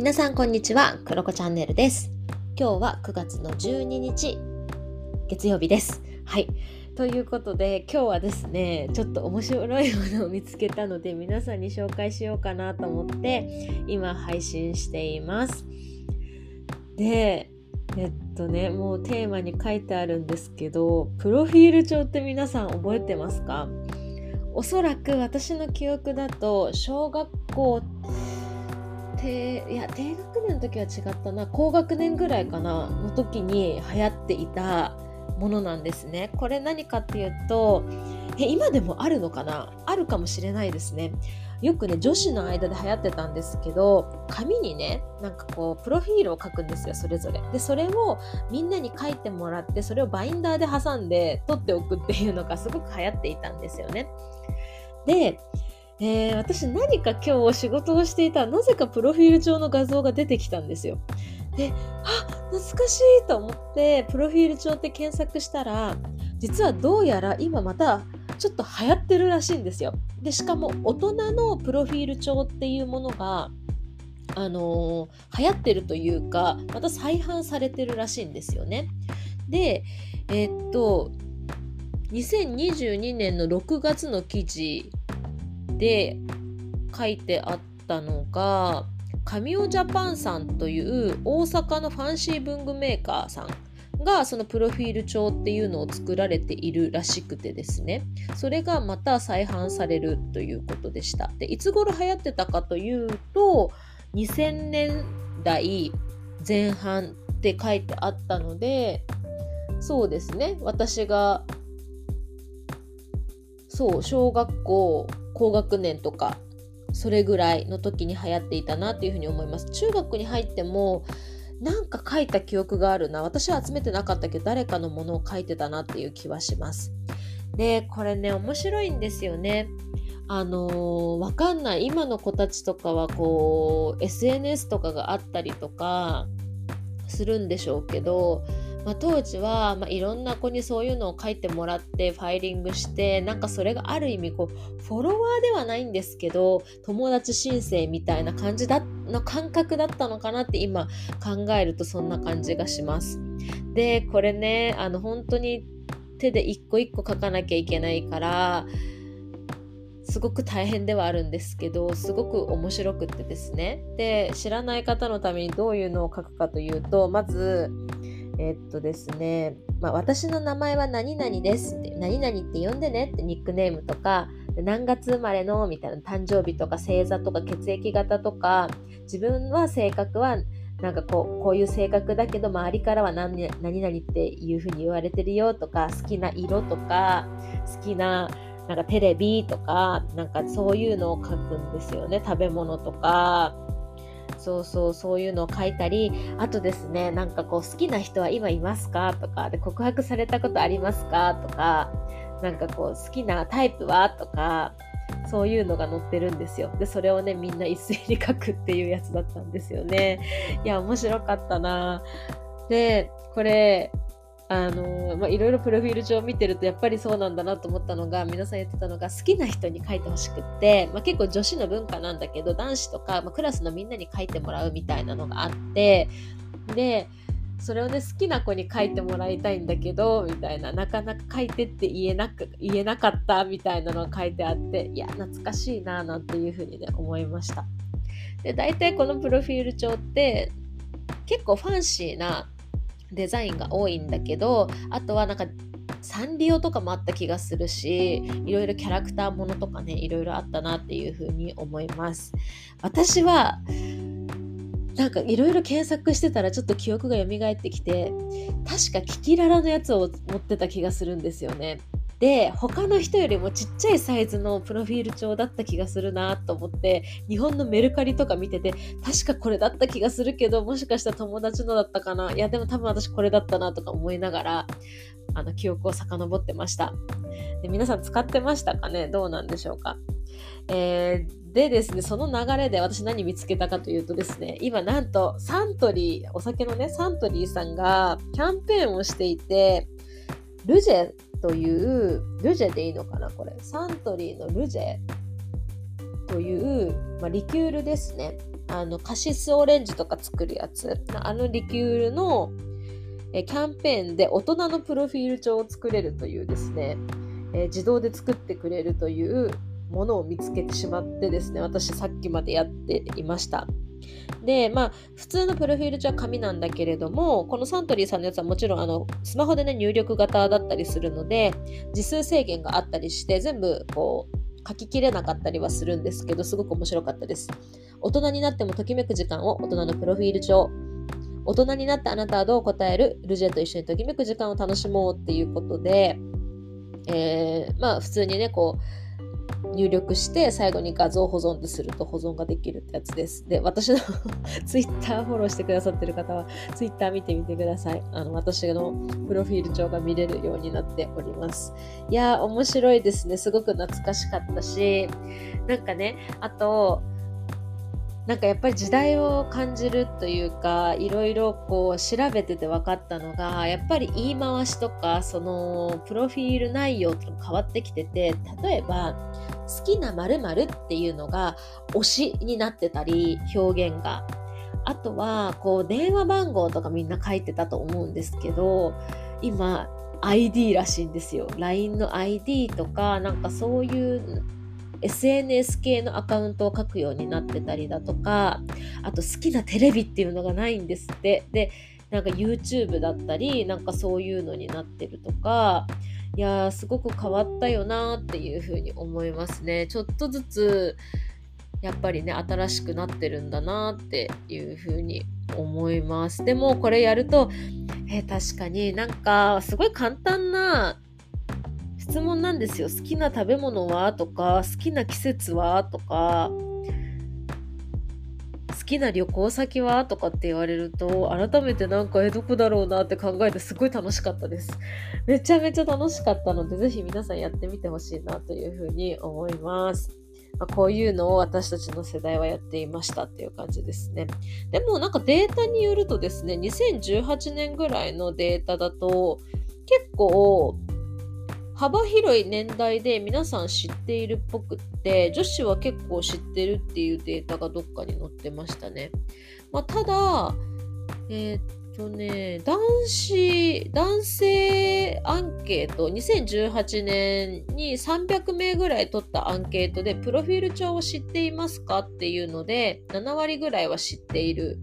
皆さんこんにちは、クロコチャンネルです。今日は9月の12日、月曜日です。はい。ということで今日はですね、ちょっと面白いものを見つけたので皆さんに紹介しようかなと思って今配信しています。で、えっとね、もうテーマに書いてあるんですけど、プロフィール帳って皆さん覚えてますか？おそらく私の記憶だと小学校低いや低学年の時は違ったな。高学年ぐらいかな。の時に流行っていたものなんですね。これ何かっていうとえ今でもあるのかな？あるかもしれないですね。よくね女子の間で流行ってたんですけど紙にねなんかこうプロフィールを書くんですよそれぞれ。でそれをみんなに書いてもらってそれをバインダーで挟んで取っておくっていうのがすごく流行っていたんですよね。でえー、私何か今日仕事をしていたなぜかプロフィール帳の画像が出てきたんですよ。で、あ懐かしいと思ってプロフィール帳って検索したら実はどうやら今またちょっと流行ってるらしいんですよ。でしかも大人のプロフィール帳っていうものがあのー、流行ってるというかまた再販されてるらしいんですよね。でえー、っと2022年の6月の記事で書いてあったのが神尾ジャパンさんという大阪のファンシー文具メーカーさんがそのプロフィール帳っていうのを作られているらしくてですね。それがまた再販されるということでした。でいつ頃流行ってたかというと2000年代前半って書いてあったのでそうですね。私がそう小学校高学年とかそれぐらいの時に流行っていたなっていうふうに思います。中学に入ってもなんか書いた記憶があるな。私は集めてなかったけど誰かのものを書いてたなっていう気はします。でこれね面白いんですよね。あのー、わかんない。今の子たちとかはこう SNS とかがあったりとかするんでしょうけどまあ、当時は、まあ、いろんな子にそういうのを書いてもらってファイリングしてなんかそれがある意味こうフォロワーではないんですけど友達申請みたいな感じだの感覚だったのかなって今考えるとそんな感じがします。でこれねあの本当に手で一個一個書かなきゃいけないからすごく大変ではあるんですけどすごく面白くってですねで知らない方のためにどういうのを書くかというとまずえっとですね、まあ、私の名前は何々ですって、何々って呼んでねってニックネームとか、何月生まれのみたいな誕生日とか星座とか血液型とか、自分は性格はなんかこうこういう性格だけど周りからは何何々っていうふうに言われてるよとか好きな色とか好きななんかテレビとかなんかそういうのを書くんですよね。食べ物とかそうそうそういうのを書いたりあとですねなんかこう好きな人は今いますか？とかで告白されたことありますか？とかなんかこう好きなタイプは？とかそういうのが載ってるんですよ。でそれをねみんな一斉に書くっていうやつだったんですよね。いや面白かったな。でこれあのまあ、いろいろプロフィール帳を見てるとやっぱりそうなんだなと思ったのが皆さん言ってたのが好きな人に書いてほしくって、まあ、結構女子の文化なんだけど男子とか、まあ、クラスのみんなに書いてもらうみたいなのがあってでそれをね好きな子に書いてもらいたいんだけどみたいななかなか書いてって言えなく言えなかったみたいなのが書いてあっていや懐かしいななんていうふうにね思いました。で大体このプロフィール帳って結構ファンシーなデザインが多いんだけどあとはなんかサンリオとかもあった気がするしいろいろキャラクターものとかねいろいろあったなっていうふうに思います。私はなんかいろいろ検索してたらちょっと記憶が蘇ってきて確かキキララのやつを持ってた気がするんですよね。で他の人よりもちっちゃいサイズのプロフィール帳だった気がするなと思って日本のメルカリとか見てて確かこれだった気がするけどもしかしたら友達のだったかな？いやでも多分私これだったなとか思いながらあの記憶を遡ってました。で皆さん使ってましたかね？どうなんでしょうか？えー、でですね、その流れで私何見つけたかというとですね、今なんとサントリー、お酒のね、サントリーさんがキャンペーンをしていて、ルジェという、ルジェでいいのかなこれ。サントリーのルジェという、まあ、リキュールですね。あのカシスオレンジとか作るやつあのリキュールのえキャンペーンで大人のプロフィール帳を作れるというですね、え自動で作ってくれるというものを見つけてしまってですね私さっきまでやっていましたでまあ普通のプロフィール帳は紙なんだけれどもこのサントリーさんのやつはもちろんあのスマホでね入力型だったりするので字数制限があったりして全部こう書ききれなかったりはするんですけどすごく面白かったです。大人になってもときめく時間を大人のプロフィール帳。大人になったあなたはどう答える？ルジェと一緒にときめく時間を楽しもうっていうことで、えー、まあ普通にねこう入力して最後に画像保存ってすると保存ができるってやつです。で、私の Twitter フォローしてくださってる方は Twitter 見てみてください。あの、私のプロフィール帳が見れるようになっております。いやー、面白いですね。すごく懐かしかったし、なんかね、あと、なんかやっぱり時代を感じるというかいろいろこう調べてて分かったのがやっぱり言い回しとかそのプロフィール内容と変わってきてて例えば好きな〇〇っていうのが推しになってたり表現が。あとはこう電話番号とかみんな書いてたと思うんですけど今 ID らしいんですよ。LINE の ID とかなんかそういう SNS 系のアカウントを書くようになってたりだとかあと好きなテレビっていうのがないんですって。でなんか YouTube だったりなんかそういうのになってるとかいやーすごく変わったよなっていうふうに思いますね。ちょっとずつやっぱりね新しくなってるんだなっていうふうに思います。でもこれやるとえ確かになんかすごい簡単な質問なんですよ。好きな食べ物は？とか、好きな季節は？とか、好きな旅行先は？とかって言われると、改めてなんか、え、どこだろうなって考えてすごい楽しかったです。めちゃめちゃ楽しかったので、ぜひ皆さんやってみてほしいなというふうに思います。ま、こういうのを私たちの世代はやっていましたっていう感じですね。でもなんかデータによるとですね、2018年ぐらいのデータだと結構幅広い年代で皆さん知っているっぽくって女子は結構知ってるっていうデータがどっかに載ってましたね。まあ、ただ、えー、っとね、男子、男性アンケート、2018年に300名ぐらい取ったアンケートで、プロフィール帳を知っていますかっていうので、7割ぐらいは知っている。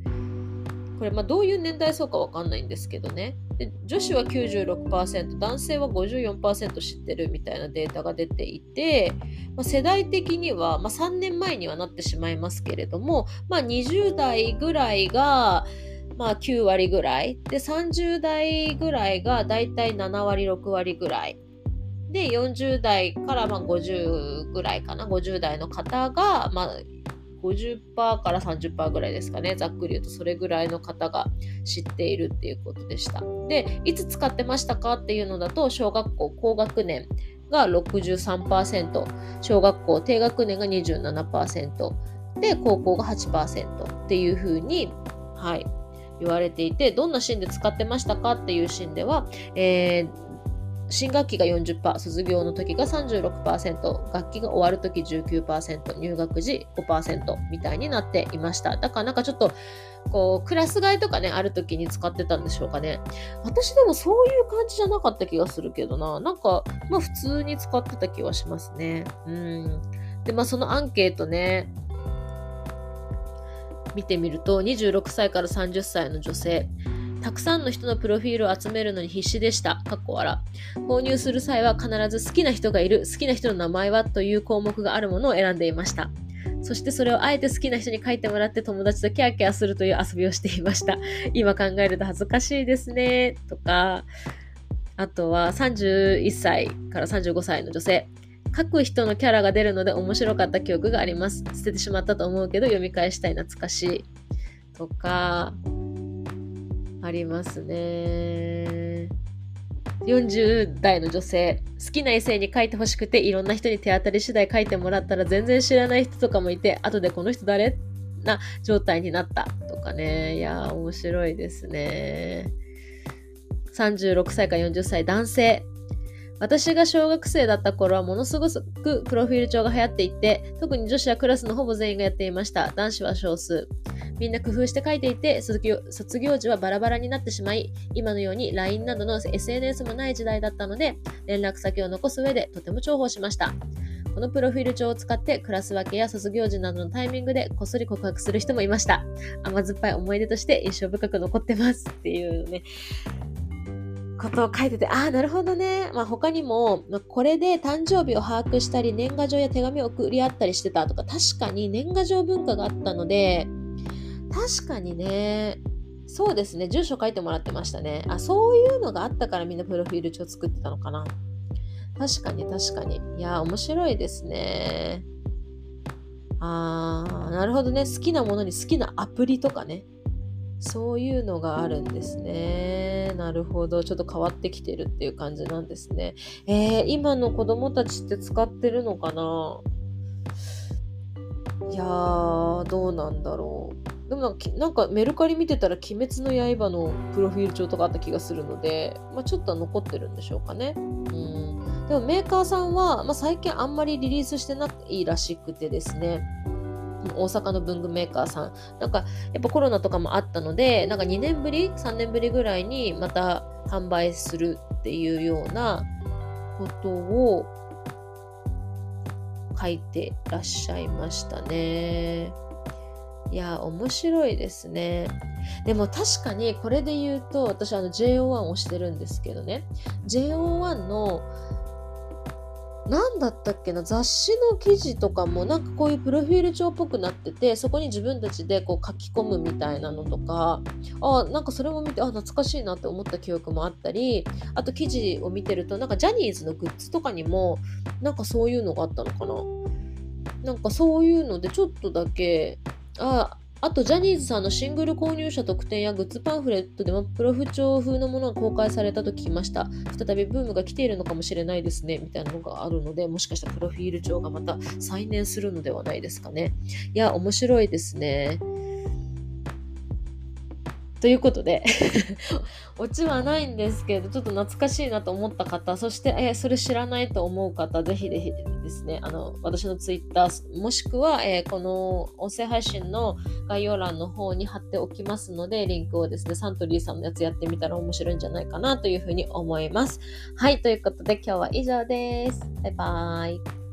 これ、まあ、どういう年代層かわかんないんですけどね。で女子は96%男性は54%知ってるみたいなデータが出ていて、まあ、世代的には、まあ、3年前にはなってしまいますけれども、まあ、20代ぐらいが、まあ、9割ぐらい。で30代ぐらいがだいたい7割6割ぐらい。で40代からまあ50ぐらいかな。50代の方が、まあ、50%から30%ぐらいですかね。ざっくり言うとそれぐらいの方が知っているっていうことでした。で、いつ使ってましたかっていうのだと、小学校高学年が63%、小学校低学年が27%、で、高校が8%っていうふうに、はい、言われていて、どんなシーンで使ってましたかっていうシーンでは、えー新学期が40%、卒業の時が36%、楽器が終わる時19%、入学時5%みたいになっていました。だからなんかちょっと、こう、クラス替えとかね、ある時に使ってたんでしょうかね。私でもそういう感じじゃなかった気がするけどな。なんか、まあ普通に使ってた気はしますね。うん。で、まあそのアンケートね、見てみると、26歳から30歳の女性、たくさんの人のプロフィールを集めるのに必死でした。かっこ笑。購入する際は必ず好きな人がいる、好きな人の名前はという項目があるものを選んでいました。そしてそれをあえて好きな人に書いてもらって友達とキャーキャーするという遊びをしていました。今考えると恥ずかしいですね。とか、あとは31歳から35歳の女性。書く人のキャラが出るので面白かった記憶があります。捨ててしまったと思うけど読み返したい懐かしい。とか、ありますね。40代の女性、好きな異性に書いてほしくて、いろんな人に手当たり次第書いてもらったら全然知らない人とかもいて、後でこの人誰？な状態になったとかね。いや面白いですね。36歳か40歳男性。私が小学生だった頃はものすごくプロフィール帳が流行っていて、特に女子はクラスのほぼ全員がやっていました。男子は少数。みんな工夫して書いていて、卒業卒業時はバラバラになってしまい、今のように LINE などの SNS もない時代だったので、連絡先を残す上でとても重宝しました。このプロフィール帳を使ってクラス分けや卒業時などのタイミングでこっそり告白する人もいました。甘酸っぱい思い出として印象深く残ってますっていうね。ことを書いてて、ああ、なるほどね。まあ他にも、まあ、これで誕生日を把握したり、年賀状や手紙を送り合ったりしてたとか、確かに年賀状文化があったので、確かにね、そうですね、住所書いてもらってましたね。あ、そういうのがあったからみんなプロフィール帳作ってたのかな。確かに確かに。いや、面白いですね。あー、なるほどね。好きなものに好きなアプリとかね。そういうのがあるんですね。なるほど。ちょっと変わってきてるっていう感じなんですね。えー、今の子供たちって使ってるのかな？いやー、どうなんだろう。でもなんかなんかメルカリ見てたら「鬼滅の刃」のプロフィール帳とかあった気がするので、まあ、ちょっと残ってるんでしょうかね。うんでもメーカーさんは、まあ、最近あんまりリリースしてないらしくてですね。大阪の文具メーカーさん。なんか、やっぱコロナとかもあったので、なんか2年ぶり ?3 年ぶりぐらいにまた販売するっていうようなことを書いてらっしゃいましたね。いや、面白いですね。でも確かにこれで言うと、私あの JO1 をしてるんですけどね。JO1 の何だったっけな雑誌の記事とかもなんかこういうプロフィール帳っぽくなっててそこに自分たちでこう書き込むみたいなのとかあなんかそれも見てあ懐かしいなって思った記憶もあったりあと記事を見てるとなんかジャニーズのグッズとかにもなんかそういうのがあったのかななんかそういうのでちょっとだけああと、ジャニーズさんのシングル購入者特典やグッズパンフレットでもプロフ帳風のものが公開されたと聞きました。再びブームが来ているのかもしれないですね。みたいなのがあるので、もしかしたらプロフィール帳がまた再燃するのではないですかね。いや、面白いですね。ということで オチはないんですけど、ちょっと懐かしいなと思った方、そして、えそれ知らないと思う方、ぜひぜひですね、あの、私のツイッター、もしくは、えー、この音声配信の概要欄の方に貼っておきますので、リンクをですね、サントリーさんのやつやってみたら面白いんじゃないかなというふうに思います。はい、ということで今日は以上です。バイバーイ。